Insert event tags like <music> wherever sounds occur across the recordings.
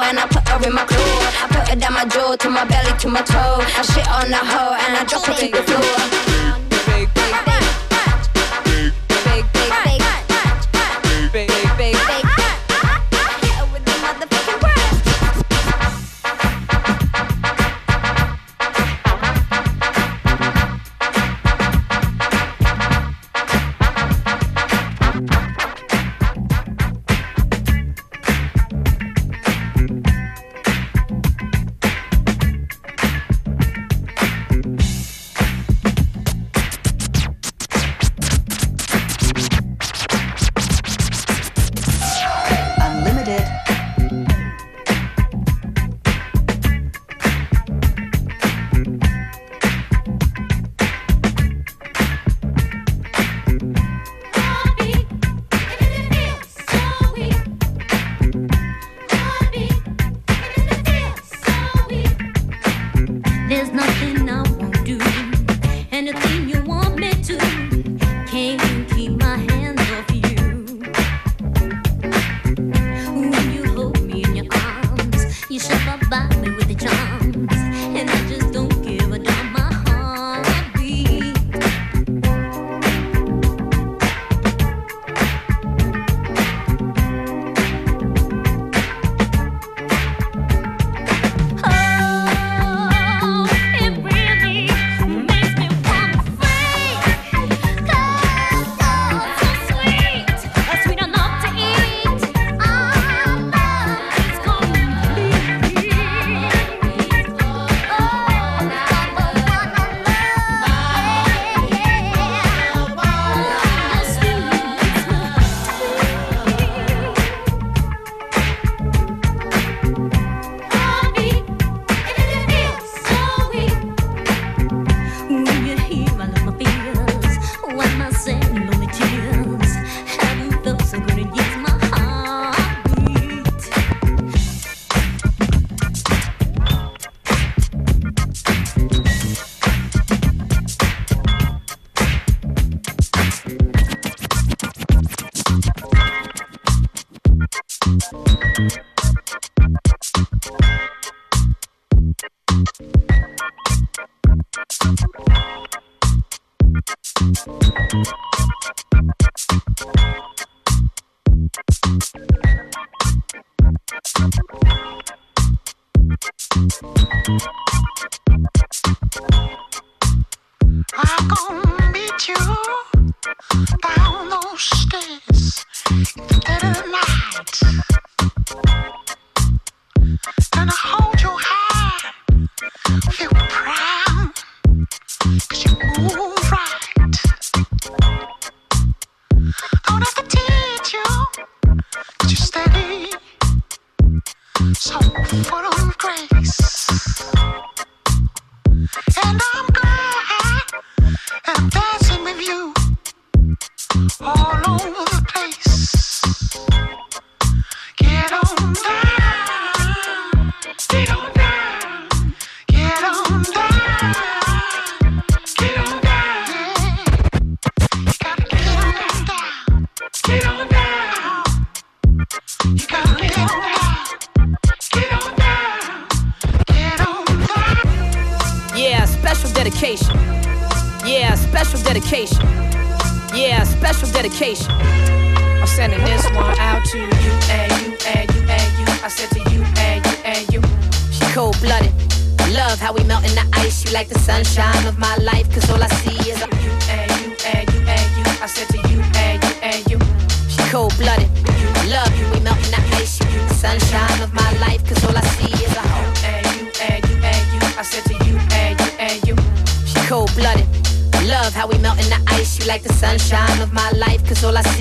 and I put her in my crew. I put her down my jaw, to my belly, to my toe. I shit on the hoe and I drop her to the floor.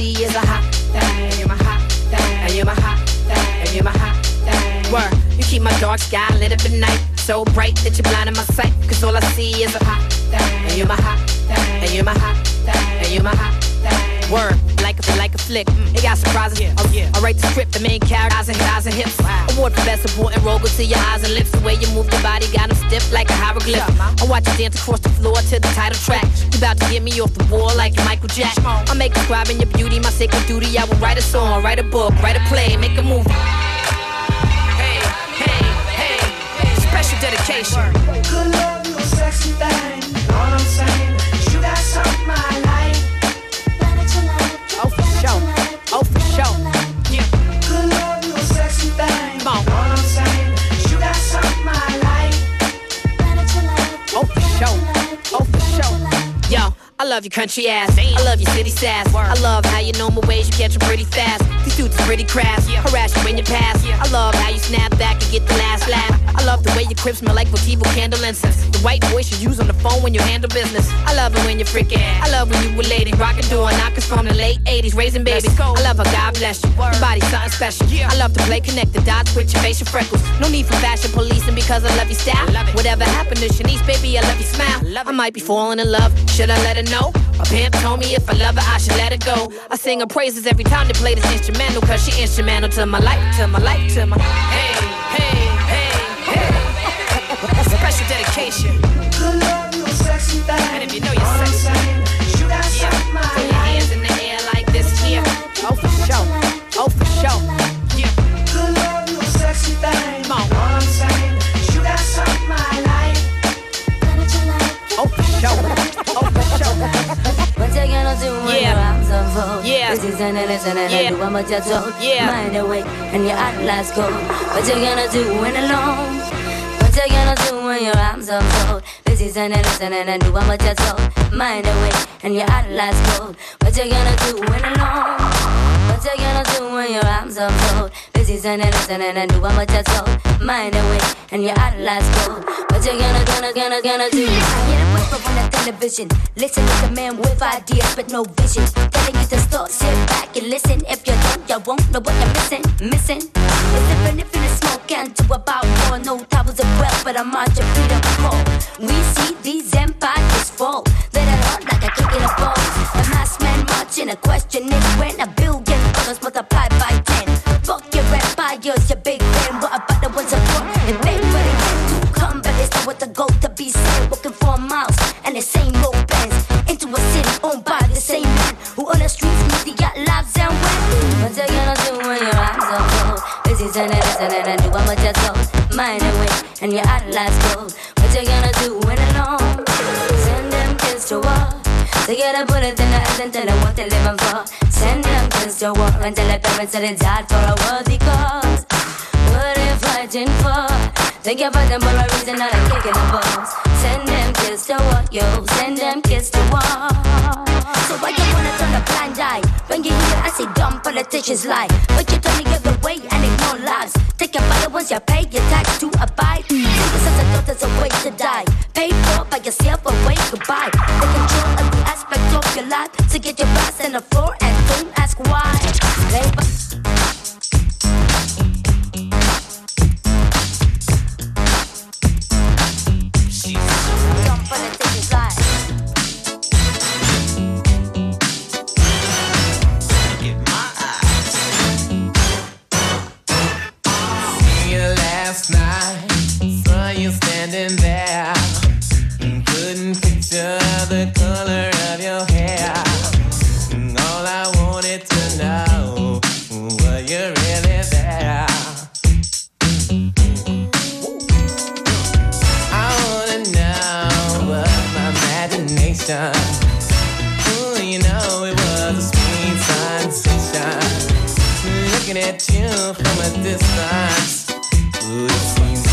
Cause all I see is a hot thing. You're my hot thing. And you're my hot thing. And you're my hot thing. Word, you keep my dark sky lit up at night. So bright that you're blinding my sight. Cause all I see is a hot thing. And you're my hot thing. And you're my hot thing. And you're my hot thing. Word, like a like a flick. Mm, it got surprises. Yeah, Oh yeah. I write the script, the main character, eyes and eyes and hips. Award for best supporting role, go to your eyes and lips. The way you move your body got them stiff like a hieroglyph. I watch you dance across the floor to the title track. You about to get me off the wall like Michael Jack. I make describing your beauty my sacred duty. I will write a song, write a book, write a play, make a movie. Hey, hey, hey, special dedication. Good love, you sexy thing. All I'm saying, is you got something I like. I love your country ass. I love your city sass. I love how you know my ways, you catch 'em pretty fast. These dudes is pretty crass. Harass you in your past. I love how you snap back and get the last laugh. I love the way your crib smell like Votivo candle incense. The white voice you use on the phone when you handle business. I love it when you're freaking. I love when you were lady, rockin' doing knockers from the late 80s, raising babies. I love how God bless you. Your body's something special. I love to play connect the dots with your facial freckles. No need for fashion policing because I love your style. Whatever happened to Shanice, baby, I love your smile. I might be falling in love. Should I let her know? A pimp told me if I love her, I should let her go. I sing her praises every time they play this instrumental, cause she instrumental to my life, to my life, to my. Hey, hey, hey, hey. <laughs> Special dedication. Yeah. your arms unfold? Yeah. This is an innocent and Yeah. I do what you're told. Yeah. Mind away and your eyes cold. What you gonna do when alone? What you gonna do when your arms unfold? This is an innocent and I do what you're told. Mind away and your eyes cold. What you gonna do when alone? What you gonna do when your arms unfold? This is an innocent and I do what you're told. Mind away and your eyes cold. What you gonna, gonna, gonna, gonna do? I hear the whisper on the television. Listen to the man with ideas but no vision. Telling you to stop, sit back and listen. If you don't, you won't know what you're missing. Missing. It's different if in the smoke and to about war. No towers of wealth, but I'm on your freedom call. We see these empires fall. Let it hurt like a kick in the balls. The mass man marching. A question is when a billion dollars multiplied by ten. Fuck your empires, your and the same road bends into a city owned by the same man who on the streets media lives and win. What you gonna do when your eyes are cold? Is an innocent and I do what you're told. Mind away and your eyes cold. What you gonna do when alone? Send them kids to war. They get a bullet in the head and tell them what they're living for. Send them kids to war and tell their parents that they died for a worthy cause. What are they fighting for? Think about them for a reason, not a kick in the balls. Send them kids to war, yo. Send them kids to war. So why you wanna turn a blind eye when you hear I say dumb politicians lie? But you turn the other way and ignore lies. Take your once you pay your tax to abide. This is a thought there's a way to die. Paid for by yourself or way goodbye. They control every aspect of your life. So get your ass on the floor and don't ask why.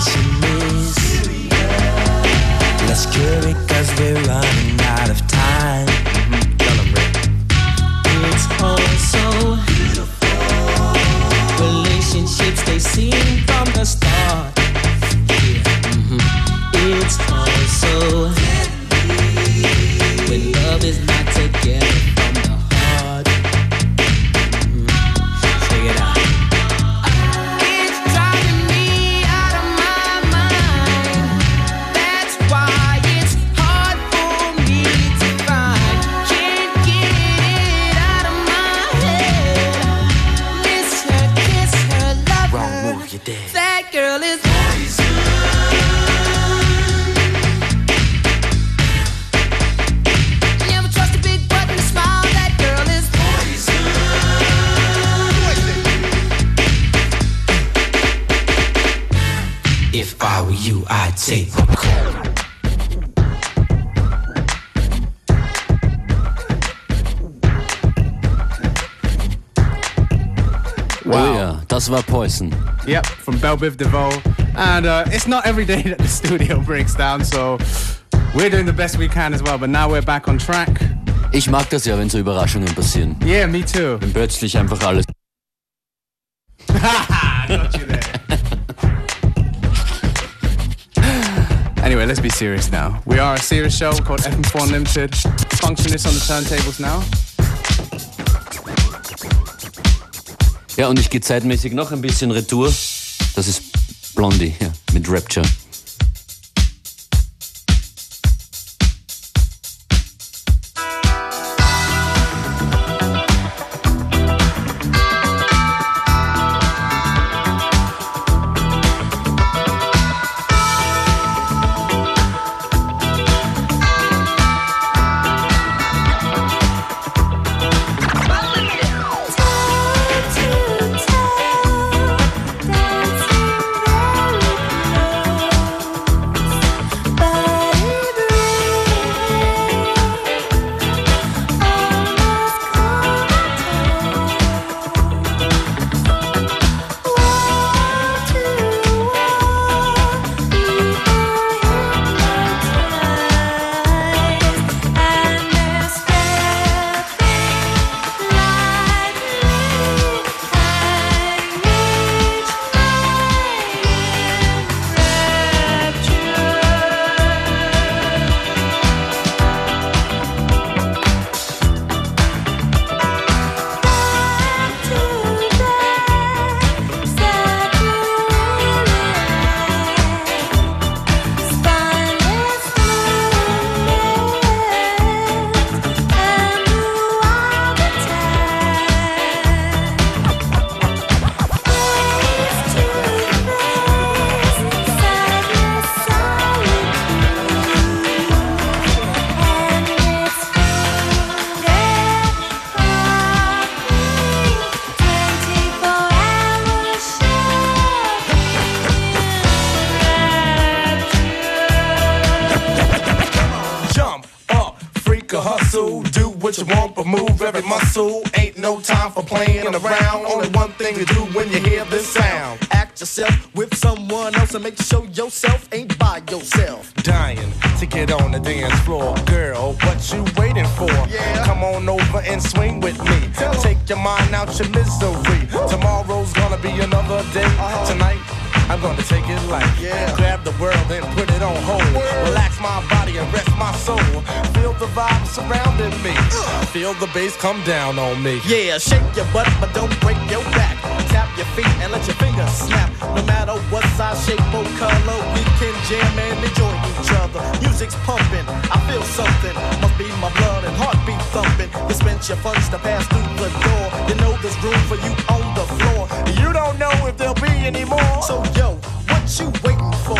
situation is Let's cure it cause we're running out of time. Das. Yep, from Bell Biv DeVoe. And uh, it's not every day <laughs> that the studio breaks down, so we're doing the best we can as well. But now we're back on track. Ich mag das ja, wenn so Überraschungen passieren. Yeah, me too. Wenn plötzlich einfach alles. <laughs> Got you there. anyway, let's be serious now. We are a serious show called FM4 Unlimited. Functionist on the turntables now. Ja, und ich gehe zeitmäßig noch ein bisschen retour. Das ist Blondie ja, mit Rapture. Surrounding me. Feel the bass come down on me. Yeah, shake your butt, but don't break your back. Tap your feet and let your fingers snap. No matter what size, shape, or color, we can jam and enjoy each other. Music's pumping, I feel something. Must be my blood and heartbeat thumping. Dispense your funds to pass through the door. You know there's room for you on the floor. You don't know if there'll be any more. So yo, what you waiting for?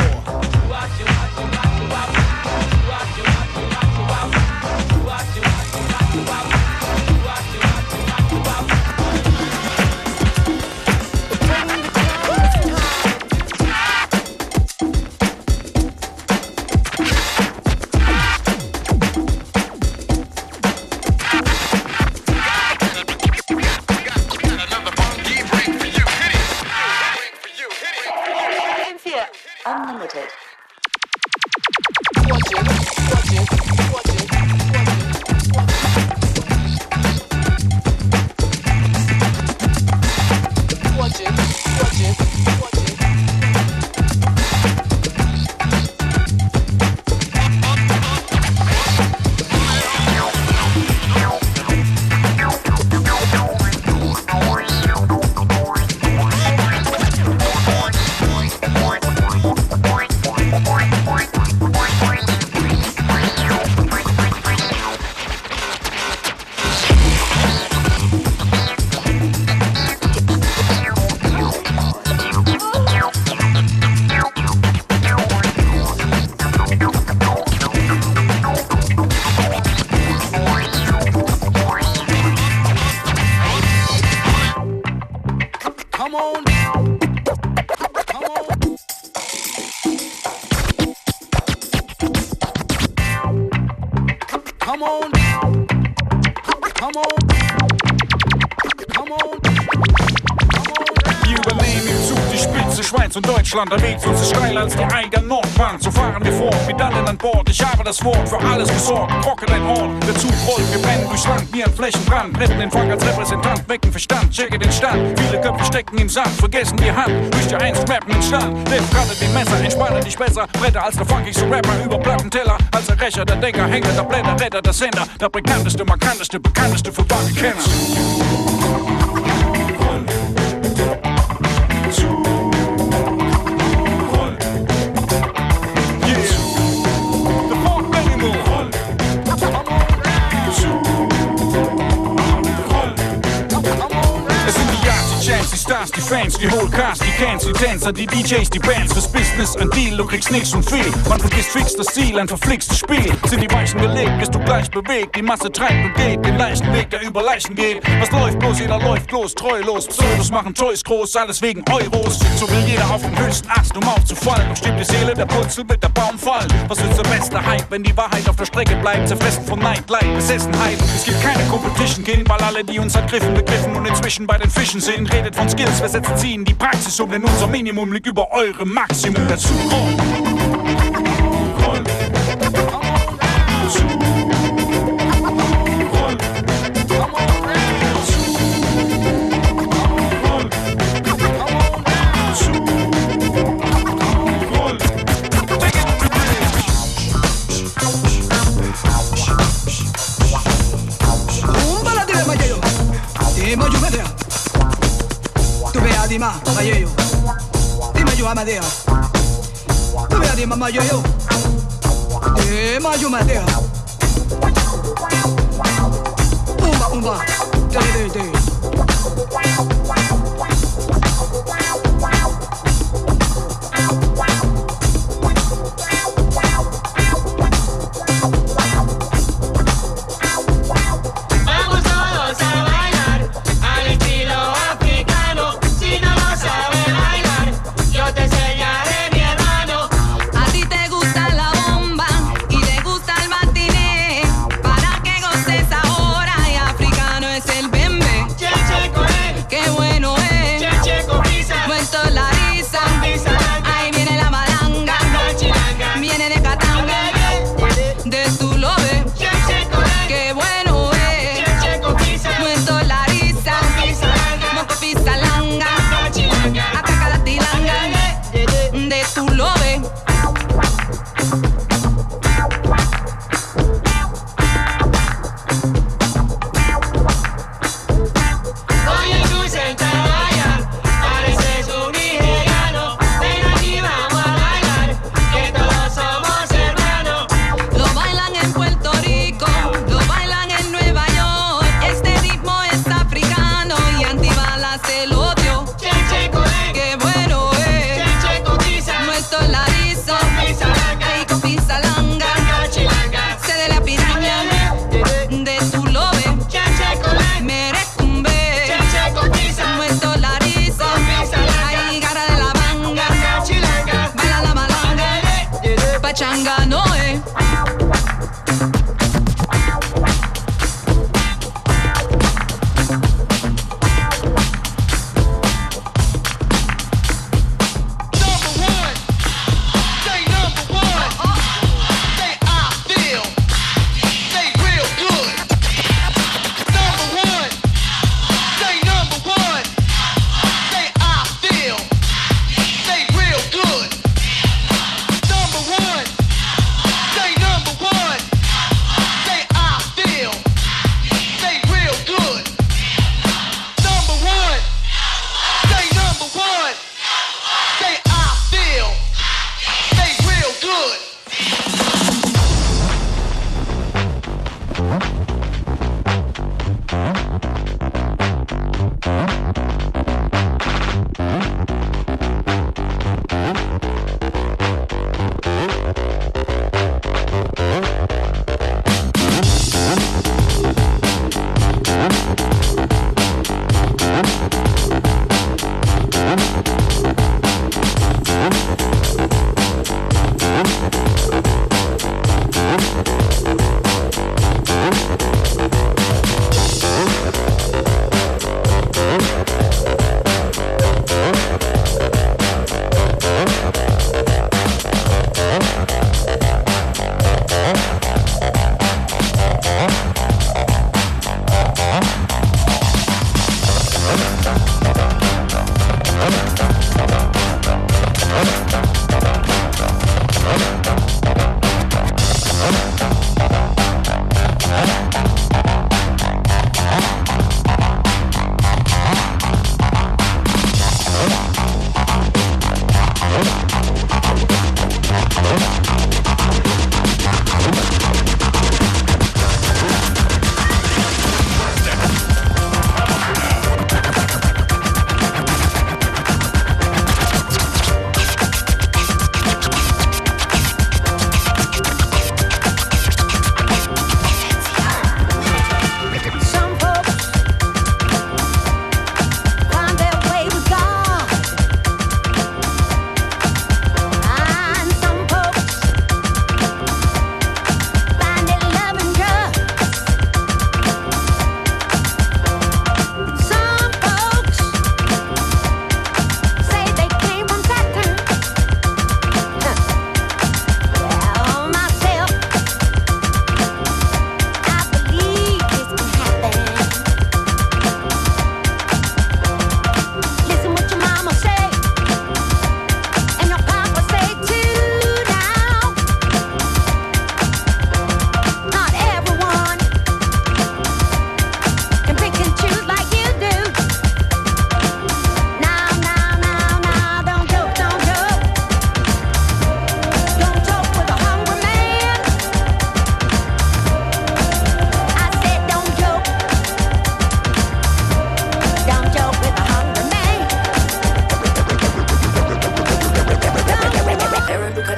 Deutschland. Der Weg zu uns ist steiler als die eigene Nordwand. So fahren wir fort, mit allen an Bord. Ich habe das Wort für alles gesorgt. Rocke dein Horn, der Zug rollt. Wir brennen durchs Land wie ein Flächenbrand. Retten den Fang als Repräsentant, wecken Verstand, checke den Stand. Viele Köpfe stecken im Sand, vergessen die Hand. Durch die eins rappen den Stand. Nimm gerade den Messer, entspanne dich besser. Bretter als der funkigste Rapper über Plattenteller. Als der Rächer, der Denker, Henker, der Blätter, Retter, der Sender. Der bekannteste, markanteste, bekannteste für wahre Stars, die Fans, die Whole Cast, die Cans, die Tänzer, die DJs, die Bands. Fürs Business ein Deal, du kriegst nix und viel. Man vergisst fix das Ziel, ein verflixtes Spiel. Sind die Weichen gelegt, bist du gleich bewegt. Die Masse treibt und geht, den leichten Weg, der über Leichen geht. Was läuft bloß, jeder läuft los, treulos. Pseudos machen Toys groß, alles wegen Euros. So will jeder auf dem höchsten Ast, um aufzufallen. Doch stimmt die Seele, der Putzel wird der Baum fallen. Was ist der beste Hype, wenn die Wahrheit auf der Strecke bleibt? Zerfressen von Nightlight, Besessenheit. Es gibt keine Competition, gehen, weil alle, die uns ergriffen, begriffen und inzwischen bei den Fischen sind. Redet von Skills, wir setzen sie in die Praxis um, denn unser Minimum liegt über eure Maximum dazu. Umbala vea di ma mayeyo, di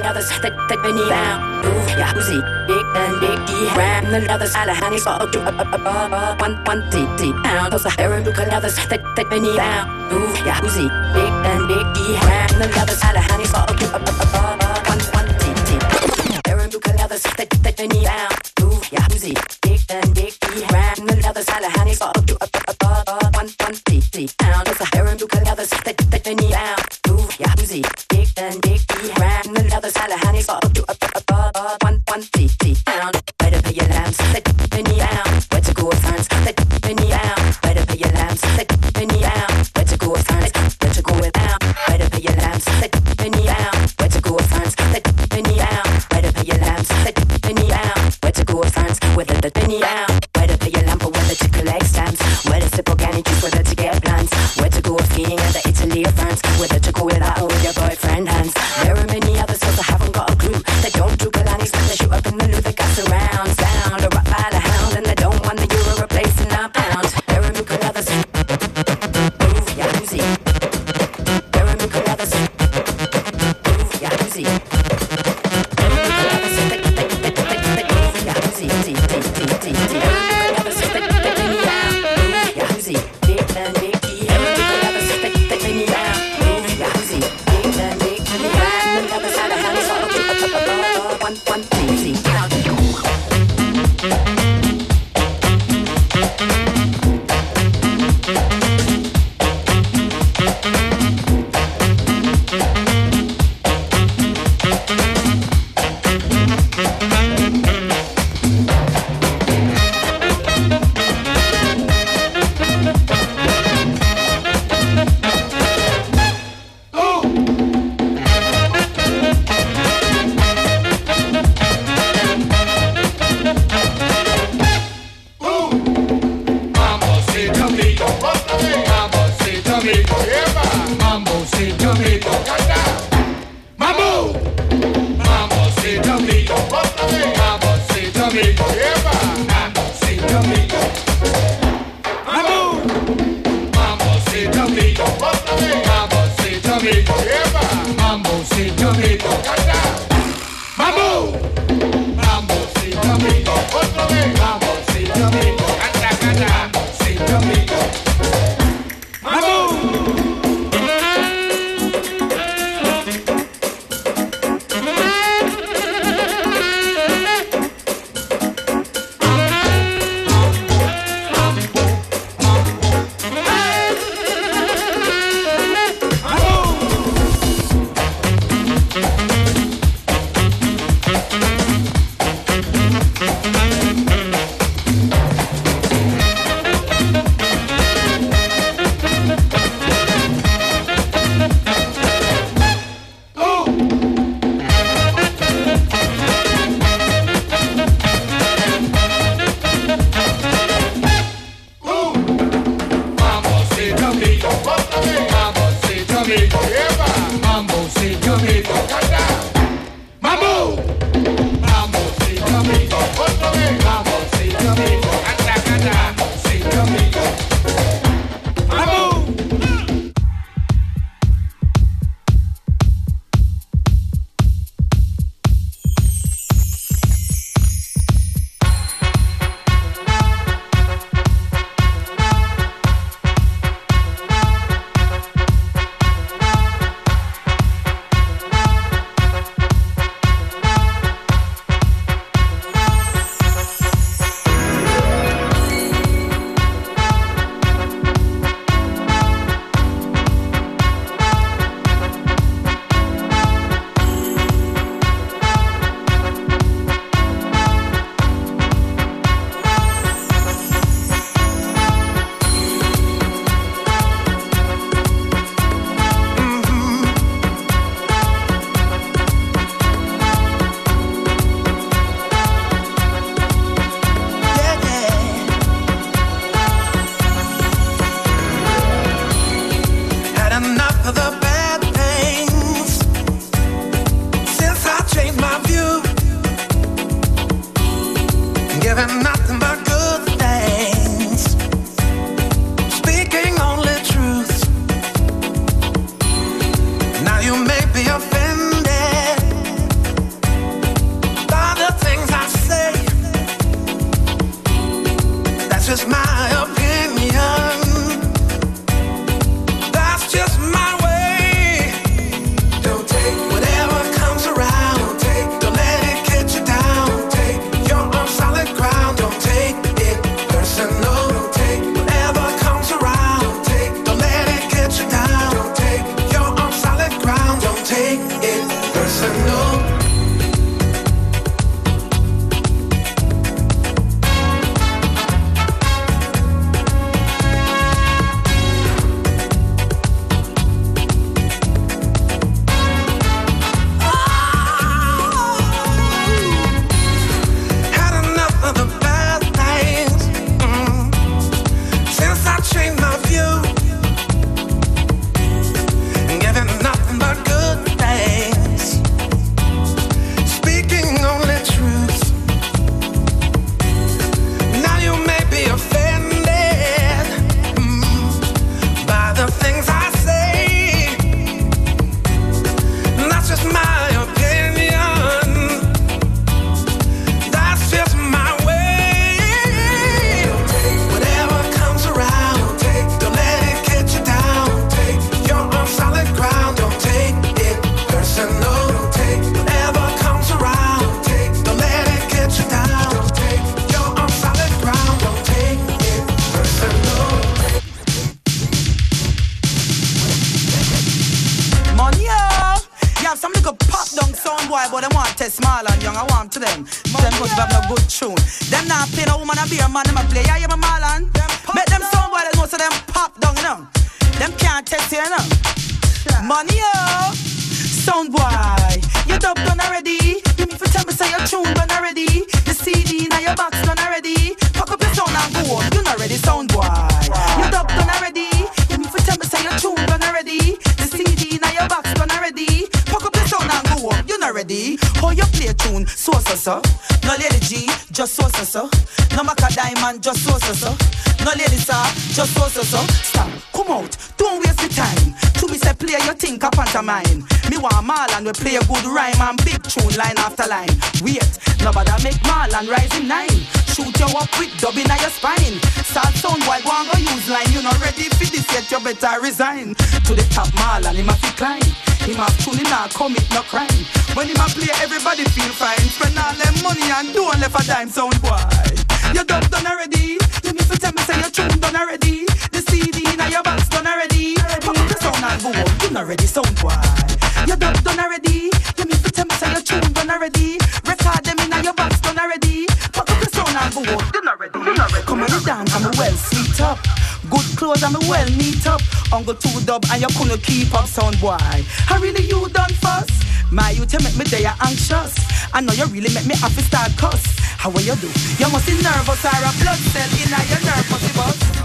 others that that beni ben ya uzi ik en ik die ram the others ala hani so up to up up one one t t and those harem look at others that that beni ben ya uzi ik en ik die ram the others ala hani so up to up up one one t t harem look at others that that beni ben ya uzi ik en ik die ram the others ala hani so up to up up one one t t and Amém. mambo, see you grito. Them can't test you know. Money, yeah. Sound boy, you dub done already. You need to tell me say your tune done already. The CD now your box done already. Pack up your sound and go home. You not ready, sound boy. You dub done already. You need to tell me say your tune done already. The CD now your box done already. Ready. How you play tune? So so so. No lady G, just so so so. No Macka Diamond, just so so so. No Lady Saw, just so so so. Stop, come out, don't waste your time. To me say play your think a pantomime. Me want Marlon we play a good rhyme and big tune line after line. Wait, nobody make Marlon rise in nine. Shoot you up with dubbing on your spine. Start sound boy go and go use line. You not ready for this yet, you better resign. To the top Marlon, a fi climb. A tune, him not commit no crime. When him a play, everybody feel fine. Spend all them money and don't left a dime sound boy. Your dub done already. You need to tell me say your tune done already. The CD now your box done already. Pop the sound and go home. You not ready sound boy. Your dub done already. You need to tell me say your tune done already. Record them in your box done already. Pop up the sound and go home. You not ready. You not ready. Come on the dance I'm well sweet up. Good clothes I'm well neat up. Uncle two dub and you couldn't keep up sound boy. I really you done first. My you to make me day anxious. I know you really make me have to start cuss. How will you do? You must be nervous or a blood cell in your nerve must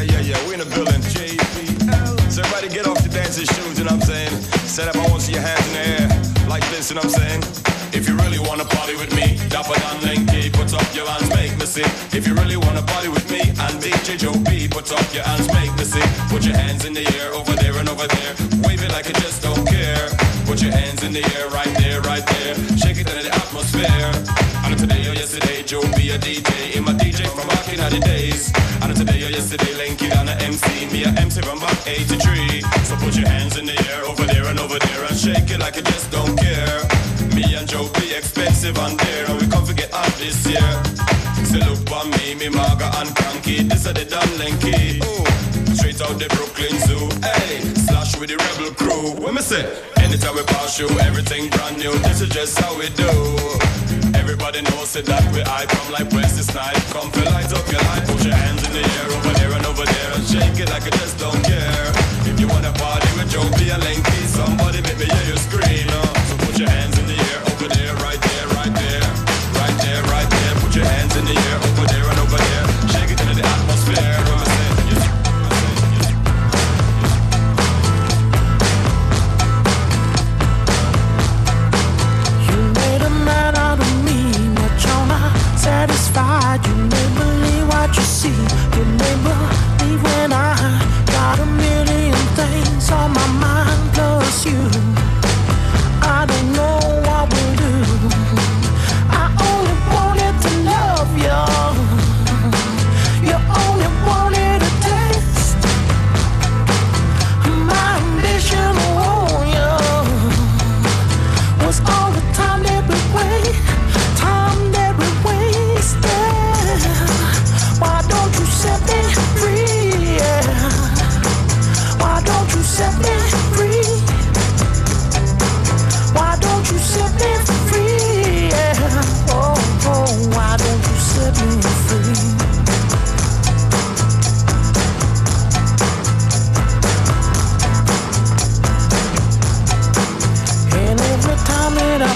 Yeah, yeah, yeah, we in the building. JP. So everybody get off your dancing shoes, you know what I'm saying? Set up, I want to see your hands in the air. Like this, you know what I'm saying? If you really wanna party with me, Dapper Dan Lenky, put up your hands, make me see. If you really wanna party with me and DJ Joe B, put up your hands, make me see. Put your hands in the air, over there and over there. Wave it like you just don't care. Put your hands in the air, right there, right there. Shake it into the atmosphere. And today or yesterday, Joe B a DJ. In my The days. And today or yesterday, Lenky down a MC. Me a MC from back 83. So put your hands in the air, over there and over there. And shake it like you just don't care. Me and Joe be expensive and dear, and we come to get out this year. So look on me, me Marga and Cranky, this are the Dan Lenky. Ooh, straight out the Brooklyn Zoo, hey, slash with the rebel crew. What me say? Anytime we pass you, everything brand new. This is just how we do. Everybody knows say that we I come like Wesley Snipes. Come feel light up your life, put your hands in the air over there and over there and shake it like I just don't care. If you wanna party with Joe B and Lanky, somebody make me hear you scream. Uh, coming